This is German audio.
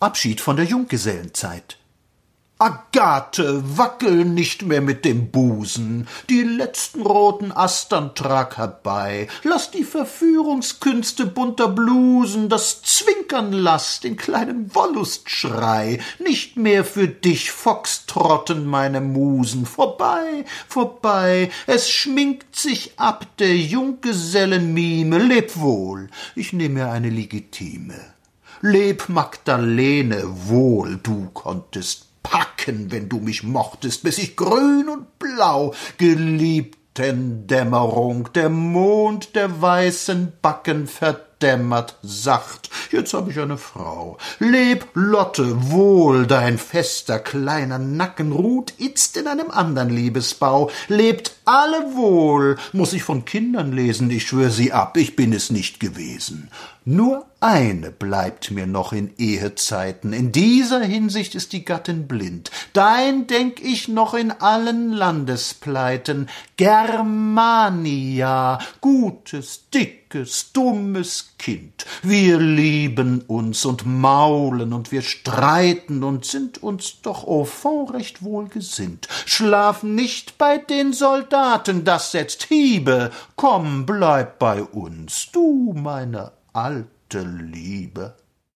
Abschied von der Junggesellenzeit. Agathe, wackel nicht mehr mit dem Busen, die letzten roten Astern trag herbei, lass die Verführungskünste bunter Blusen, das Zwinkern lass, den kleinen Wollustschrei, nicht mehr für dich Foxtrotten, meine Musen, vorbei, vorbei, es schminkt sich ab der Junggesellenmime, leb wohl, ich nehm mir eine legitime. Leb Magdalene wohl, du konntest packen, wenn du mich mochtest, bis ich grün und blau, geliebten Dämmerung, der Mond der weißen Backen verdämmert sacht. Jetzt hab ich eine Frau. Leb, Lotte, wohl, dein fester kleiner Nacken ruht itzt in einem andern Liebesbau. Lebt alle wohl, muss ich von Kindern lesen, ich schwör sie ab, ich bin es nicht gewesen. Nur eine bleibt mir noch in Ehezeiten. In dieser Hinsicht ist die Gattin blind. Dein denk ich noch in allen Landespleiten. Germania, gutes, dickes, dummes Kind. Wir lieben uns und maulen und wir streiten und sind uns doch au fond recht wohl gesinnt. Schlaf nicht bei den Soldaten, das setzt Hiebe. Komm, bleib bei uns, du meine alte Liebe.